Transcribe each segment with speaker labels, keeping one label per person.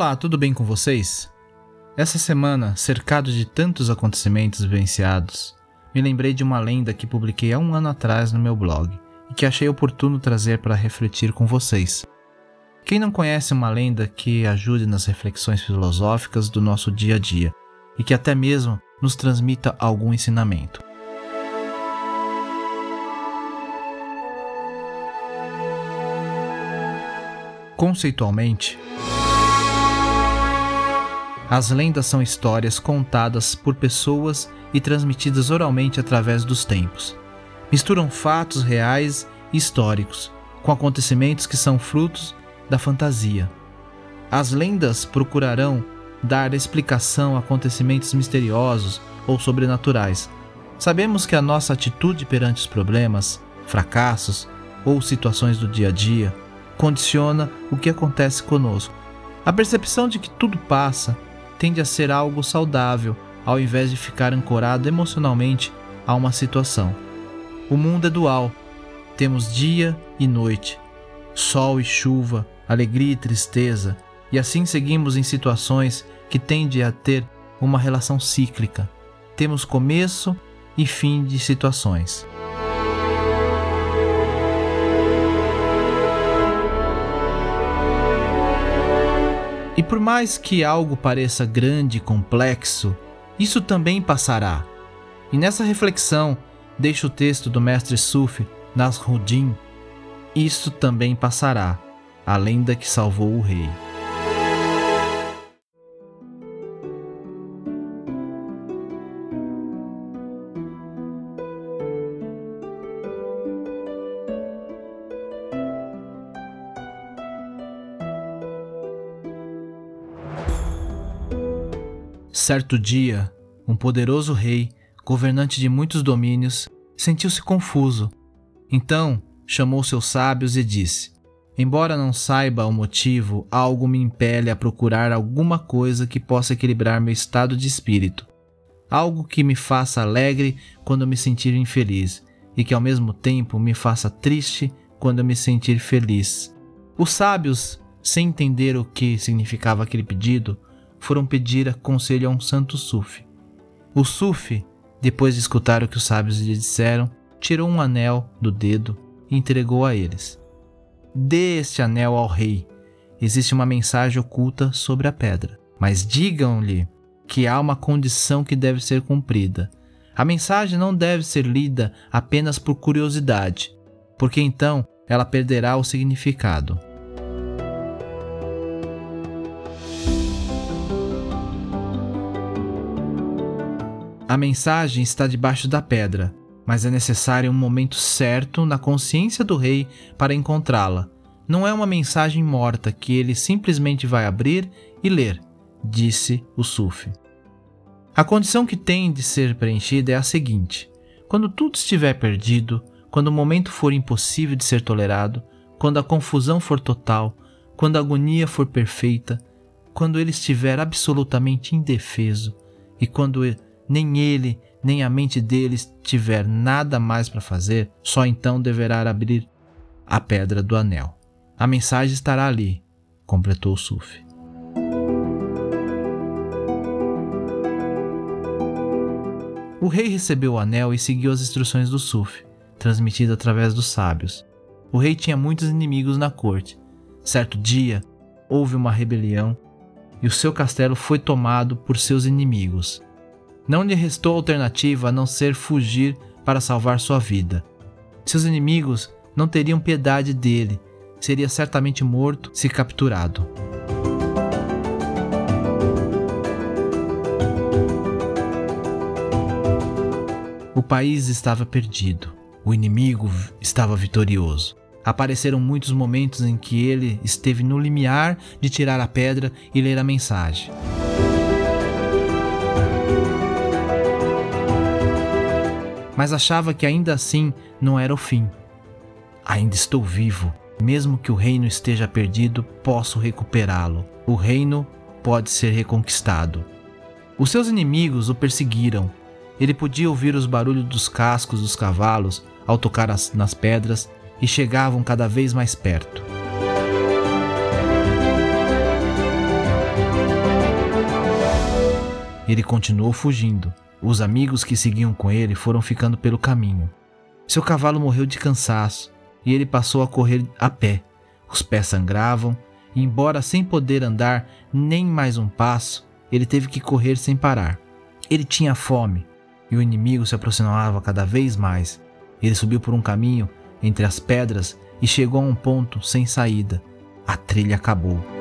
Speaker 1: Olá, tudo bem com vocês? Essa semana, cercado de tantos acontecimentos vivenciados, me lembrei de uma lenda que publiquei há um ano atrás no meu blog e que achei oportuno trazer para refletir com vocês. Quem não conhece uma lenda que ajude nas reflexões filosóficas do nosso dia a dia e que até mesmo nos transmita algum ensinamento? Conceitualmente, as lendas são histórias contadas por pessoas e transmitidas oralmente através dos tempos. Misturam fatos reais e históricos com acontecimentos que são frutos da fantasia. As lendas procurarão dar explicação a acontecimentos misteriosos ou sobrenaturais. Sabemos que a nossa atitude perante os problemas, fracassos ou situações do dia a dia condiciona o que acontece conosco. A percepção de que tudo passa tende a ser algo saudável, ao invés de ficar ancorado emocionalmente a uma situação. O mundo é dual. Temos dia e noite, sol e chuva, alegria e tristeza, e assim seguimos em situações que tendem a ter uma relação cíclica. Temos começo e fim de situações. E por mais que algo pareça grande e complexo, isso também passará. E nessa reflexão, deixo o texto do mestre Sufi, Nasruddin, isso também passará, a lenda que salvou o rei. Certo dia, um poderoso rei, governante de muitos domínios, sentiu-se confuso. Então chamou seus sábios e disse: Embora não saiba o motivo, algo me impele a procurar alguma coisa que possa equilibrar meu estado de espírito. Algo que me faça alegre quando me sentir infeliz e que ao mesmo tempo me faça triste quando me sentir feliz. Os sábios, sem entender o que significava aquele pedido, foram pedir conselho a um santo sufi. O sufi, depois de escutar o que os sábios lhe disseram, tirou um anel do dedo e entregou a eles. Dê este anel ao rei. Existe uma mensagem oculta sobre a pedra, mas digam-lhe que há uma condição que deve ser cumprida. A mensagem não deve ser lida apenas por curiosidade, porque então ela perderá o significado. A mensagem está debaixo da pedra, mas é necessário um momento certo na consciência do rei para encontrá-la. Não é uma mensagem morta que ele simplesmente vai abrir e ler, disse o Sufi. A condição que tem de ser preenchida é a seguinte: quando tudo estiver perdido, quando o momento for impossível de ser tolerado, quando a confusão for total, quando a agonia for perfeita, quando ele estiver absolutamente indefeso e quando nem ele, nem a mente deles tiver nada mais para fazer, só então deverá abrir a pedra do anel. A mensagem estará ali, completou Sufi. O rei recebeu o anel e seguiu as instruções do Sufi, transmitidas através dos sábios. O rei tinha muitos inimigos na corte. Certo dia, houve uma rebelião e o seu castelo foi tomado por seus inimigos. Não lhe restou alternativa a não ser fugir para salvar sua vida. Seus inimigos não teriam piedade dele. Seria certamente morto se capturado. O país estava perdido. O inimigo estava vitorioso. Apareceram muitos momentos em que ele esteve no limiar de tirar a pedra e ler a mensagem. Mas achava que ainda assim não era o fim. Ainda estou vivo. Mesmo que o reino esteja perdido, posso recuperá-lo. O reino pode ser reconquistado. Os seus inimigos o perseguiram, ele podia ouvir os barulhos dos cascos dos cavalos ao tocar as, nas pedras e chegavam cada vez mais perto. Ele continuou fugindo. Os amigos que seguiam com ele foram ficando pelo caminho. Seu cavalo morreu de cansaço e ele passou a correr a pé. Os pés sangravam e, embora sem poder andar nem mais um passo, ele teve que correr sem parar. Ele tinha fome e o inimigo se aproximava cada vez mais. Ele subiu por um caminho entre as pedras e chegou a um ponto sem saída. A trilha acabou.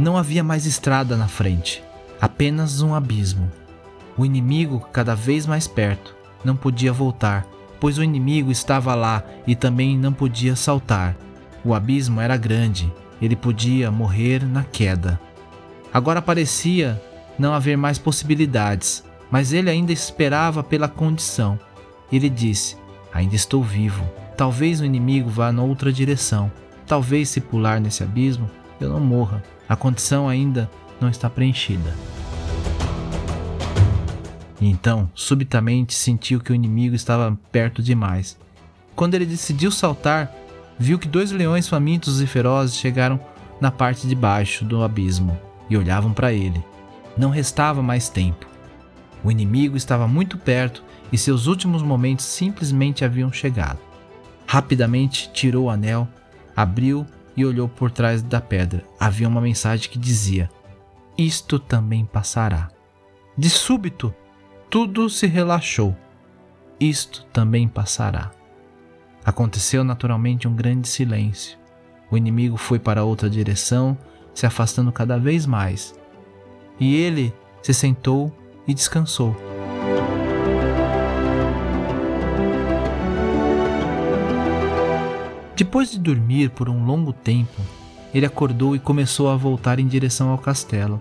Speaker 1: Não havia mais estrada na frente, apenas um abismo. O inimigo, cada vez mais perto, não podia voltar, pois o inimigo estava lá e também não podia saltar. O abismo era grande ele podia morrer na queda. Agora parecia não haver mais possibilidades, mas ele ainda esperava pela condição. Ele disse: Ainda estou vivo. Talvez o inimigo vá na outra direção. Talvez se pular nesse abismo, eu não morra. A condição ainda não está preenchida. Então, subitamente, sentiu que o inimigo estava perto demais. Quando ele decidiu saltar, viu que dois leões famintos e ferozes chegaram na parte de baixo do abismo e olhavam para ele. Não restava mais tempo. O inimigo estava muito perto e seus últimos momentos simplesmente haviam chegado. Rapidamente tirou o anel, abriu e olhou por trás da pedra. Havia uma mensagem que dizia: Isto também passará. De súbito, tudo se relaxou. Isto também passará. Aconteceu naturalmente um grande silêncio. O inimigo foi para outra direção, se afastando cada vez mais. E ele se sentou e descansou. Depois de dormir por um longo tempo, ele acordou e começou a voltar em direção ao castelo.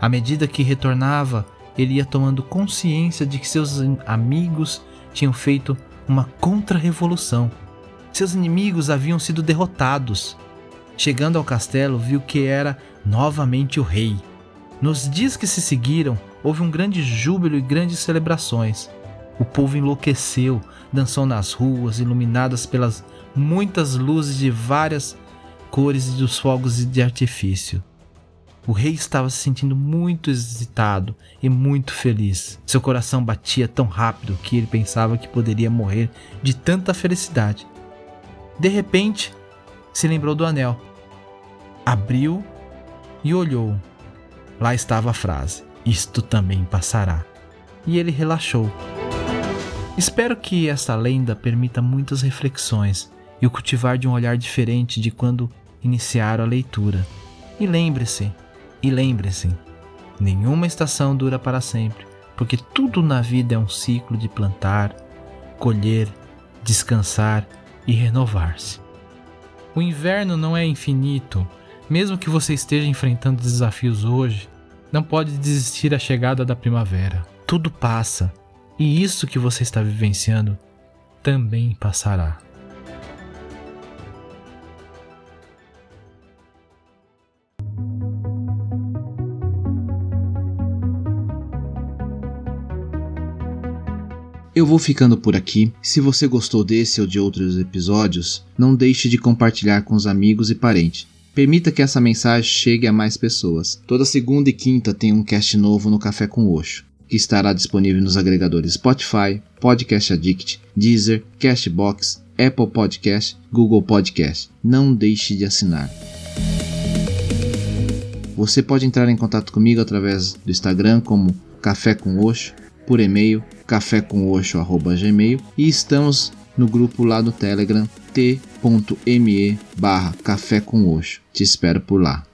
Speaker 1: À medida que retornava, ele ia tomando consciência de que seus amigos tinham feito uma contra-revolução. Seus inimigos haviam sido derrotados. Chegando ao castelo, viu que era novamente o rei. Nos dias que se seguiram, houve um grande júbilo e grandes celebrações. O povo enlouqueceu, dançou nas ruas, iluminadas pelas muitas luzes de várias cores e dos fogos de artifício. O rei estava se sentindo muito excitado e muito feliz. Seu coração batia tão rápido que ele pensava que poderia morrer de tanta felicidade. De repente, se lembrou do anel. Abriu e olhou. Lá estava a frase: Isto também passará. E ele relaxou. Espero que esta lenda permita muitas reflexões e o cultivar de um olhar diferente de quando iniciaram a leitura. E lembre-se, e lembre-se, nenhuma estação dura para sempre, porque tudo na vida é um ciclo de plantar, colher, descansar e renovar-se. O inverno não é infinito, mesmo que você esteja enfrentando desafios hoje, não pode desistir a chegada da primavera. Tudo passa, e isso que você está vivenciando também passará.
Speaker 2: Eu vou ficando por aqui. Se você gostou desse ou de outros episódios, não deixe de compartilhar com os amigos e parentes. Permita que essa mensagem chegue a mais pessoas. Toda segunda e quinta tem um cast novo no Café com Oxo, que estará disponível nos agregadores Spotify, Podcast Addict, Deezer, Castbox, Apple Podcast, Google Podcast. Não deixe de assinar. Você pode entrar em contato comigo através do Instagram como Café com Oxo, por e-mail cafécomoxo.gmail e estamos no grupo lá do Telegram t.me barra Café com Oxo. Te espero por lá.